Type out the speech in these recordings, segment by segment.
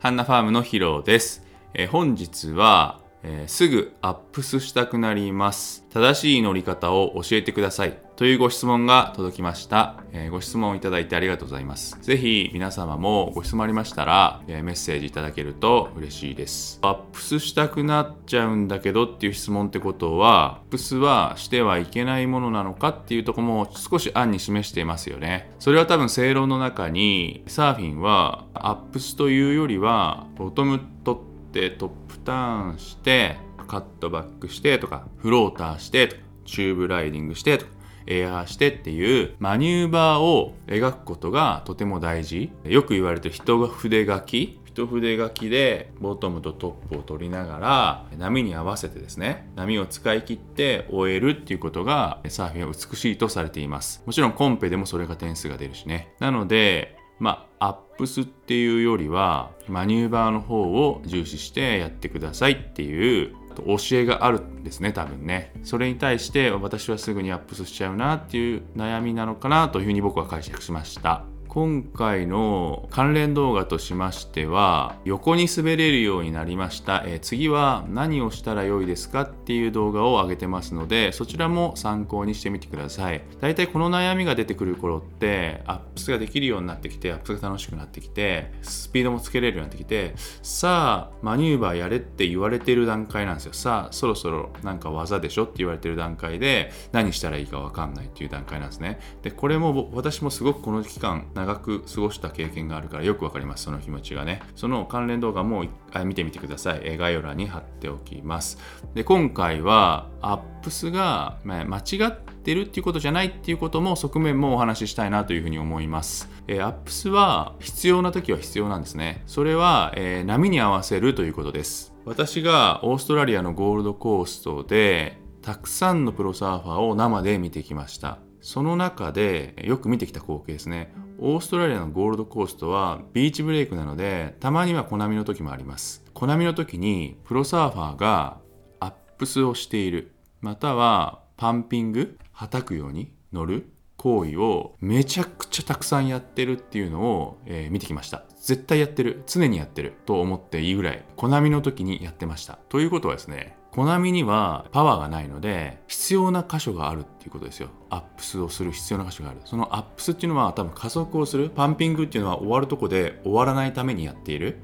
ハンナファームのヒロです。えー、本日は、えー、すぐアップスしたくなります。正しい乗り方を教えてください。というご質問が届きました。えー、ご質問をいただいてありがとうございます。ぜひ皆様もご質問ありましたら、えー、メッセージいただけると嬉しいです。アップスしたくなっちゃうんだけどっていう質問ってことは、アップスはしてはいけないものなのかっていうとこも少し暗に示していますよね。それは多分正論の中に、サーフィンはアップスというよりは、ボトム取ってトップターンしてカットバックしてとかフローターしてとかチューブライディングしてとかエアーしてっていうマニューバーを描くことがとても大事。よく言われてる一筆書き。一筆書きでボトムとトップを取りながら波に合わせてですね波を使い切って終えるっていうことがサーフィンは美しいとされています。もちろんコンペでもそれが点数が出るしね。なのでまあ、アップスっていうよりは、マニューバーの方を重視してやってくださいっていう教えがあるんですね、多分ね。それに対して私はすぐにアップスしちゃうなっていう悩みなのかなというふうに僕は解釈しました。今回の関連動画としましては横に滑れるようになりました、えー、次は何をしたらよいですかっていう動画を上げてますのでそちらも参考にしてみてください。だいたいこの悩みが出てくる頃ってアップスができるようになってきてアップスが楽しくなってきてスピードもつけれるようになってきてさあマニューバーやれって言われてる段階なんですよ。さあそろそろなんか技でしょって言われてる段階で何したらいいか分かんないっていう段階なんですね。でこれも私もすごくこの期間長く過ごした経験があるからよくわかります。その気持ちがね。その関連動画も見てみてください。概要欄に貼っておきます。で今回はアップスが間違ってるっていうことじゃないっていうことも側面もお話ししたいなというふうに思います。えアップスは必要な時は必要なんですね。それは、えー、波に合わせるということです。私がオーストラリアのゴールドコーストでたくさんのプロサーファーを生で見てきました。その中でよく見てきた光景ですね。オーストラリアのゴールドコーストはビーチブレイクなのでたまには小波の時もあります。小波の時にプロサーファーがアップスをしている。またはパンピングはたくように乗る行為をめちゃくちゃたくさんやってるっていうのを、えー、見てきました。絶対やってる。常にやってると思っていいぐらい小波の時にやってました。ということはですね小波にはパワーがないので必要な箇所があるっていうことですよアップスをする必要な箇所があるそのアップスっていうのは多分加速をするパンピングっていうのは終わるとこで終わらないためにやっている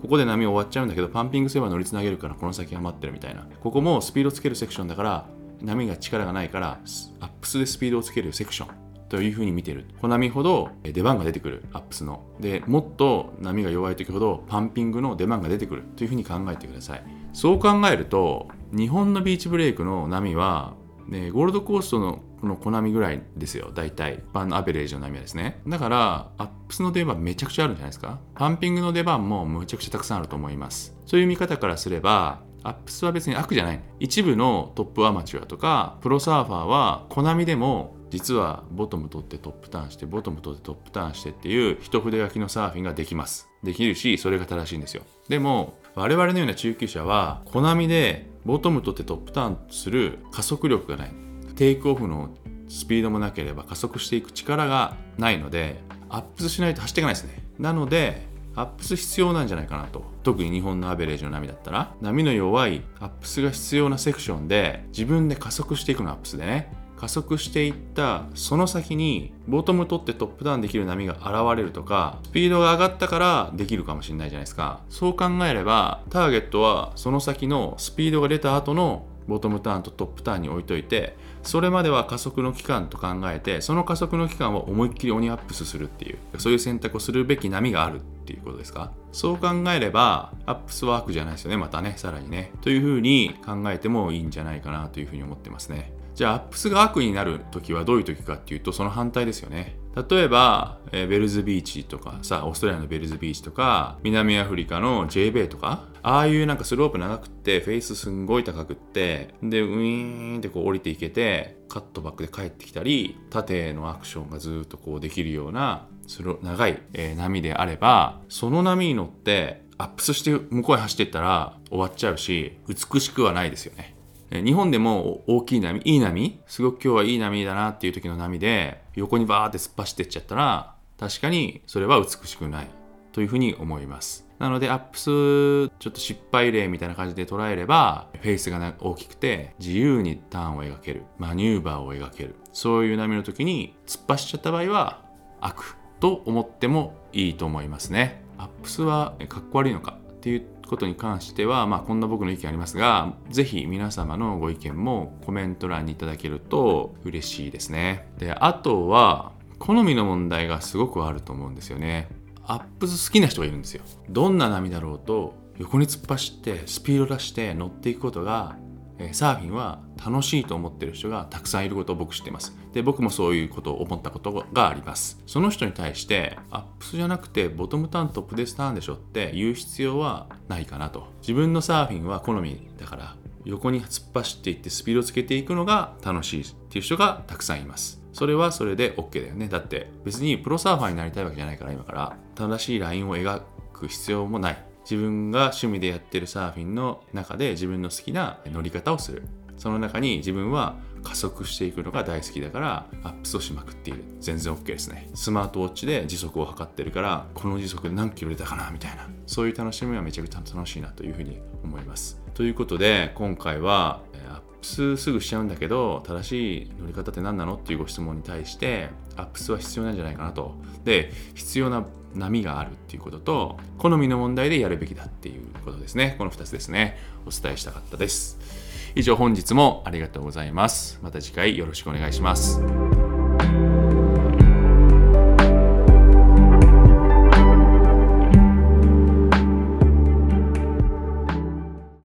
ここで波終わっちゃうんだけどパンピングすれば乗りつなげるからこの先が待ってるみたいなここもスピードつけるセクションだから波が力がないからアップスでスピードをつけるセクションというふうに見てる。小波ほど出番が出てくる、アップスの。で、もっと波が弱い時ほどパンピングの出番が出てくるというふうに考えてください。そう考えると日本のビーチブレイクの波は、ね、ゴールドコーストのこの小波ぐらいですよ。大体。ジャパンアベレージの波はですね。だからアップスの出番めちゃくちゃあるんじゃないですか。パンピングの出番もむちゃくちゃたくさんあると思います。そういう見方からすればアップスは別に悪じゃない。一部のトップアマチュアとかプロサーファーは小波でも実はボトム取ってトップターンしてボトム取ってトップターンしてっていう一筆書きのサーフィンができます。できるしそれが正しいんですよ。でも我々のような中級者は小波でボトムとってトップターンする加速力がない。テイクオフのスピードもなければ加速していく力がないのでアップスしないと走っていかないですね。なのでアップス必要なんじゃないかなと。特に日本のアベレージの波だったら波の弱いアップスが必要なセクションで自分で加速していくのアップスでね。加速していったその先にボトム取ってトップターンできる波が現れるとかスピードが上がったからできるかもしれないじゃないですか。そう考えればターゲットはその先のスピードが出た後のボトムターンとトップターンに置いといてそれまでは加速の期間と考えてその加速の期間を思いっきり鬼アップスするっていうそういう選択をするべき波があるっていうことですか。そう考えればアップスワークじゃないですよねまたねさらにね。というふうに考えてもいいんじゃないかなというふうに思ってますね。じゃあアップスが悪になる時はどういう時かっていうとその反対ですよね。例えば、えー、ベルズビーチとかさオーストラリアのベルズビーチとか南アフリカの J ベイとかああいうなんかスロープ長くってフェイスすんごい高くってでウィーンってこう降りていけてカットバックで帰ってきたり縦のアクションがずっとこうできるようなスロ長い、えー、波であればその波に乗ってアップスして向こうへ走っていったら終わっちゃうし美しくはないですよね。日本でも大きい波、いい波、すごく今日はいい波だなっていう時の波で、横にバーって突っ走ってっちゃったら、確かにそれは美しくないというふうに思います。なのでアップスちょっと失敗例みたいな感じで捉えればフェイスが大きくて自由にターンを描けるマニューバーを描けるそういう波の時に突っ走っちゃった場合は悪と思ってもいいと思いますねアップスはかっこ悪いのかっていうことに関しては、まあ、こんな僕の意見ありますが、ぜひ皆様のご意見もコメント欄にいただけると嬉しいですね。で、あとは、好みの問題がすごくあると思うんですよね。アップス好きな人がいるんですよ。どんな波だろうと横に突っ走ってスピード出して乗っていくことがサーフィンは楽しいと思ってる人がたくさんいることを僕知ってます。で、僕もそういうことを思ったことがあります。その人に対して、アップスじゃなくてボトムターントップデスターンでしょって言う必要はないかなと。自分のサーフィンは好みだから、横に突っ走っていってスピードをつけていくのが楽しいっていう人がたくさんいます。それはそれで OK だよね。だって別にプロサーファーになりたいわけじゃないから今から正しいラインを描く必要もない。自分が趣味でやってるサーフィンの中で自分の好きな乗り方をする。その中に自分は加速していくのが大好きだからアップスをしまくっている。全然 OK ですね。スマートウォッチで時速を測ってるからこの時速で何キロ出たかなみたいな。そういう楽しみはめちゃくちゃ楽しいなというふうに思います。ということで今回はアップスすぐしちゃうんだけど正しい乗り方って何なのっていうご質問に対してアップスは必要なんじゃないかなと。で必要な波があるっていうことと好みの問題でやるべきだっていうことですね。この2つですね。お伝えしたかったです。以上本日もありがとうございます。また次回よろしくお願いします。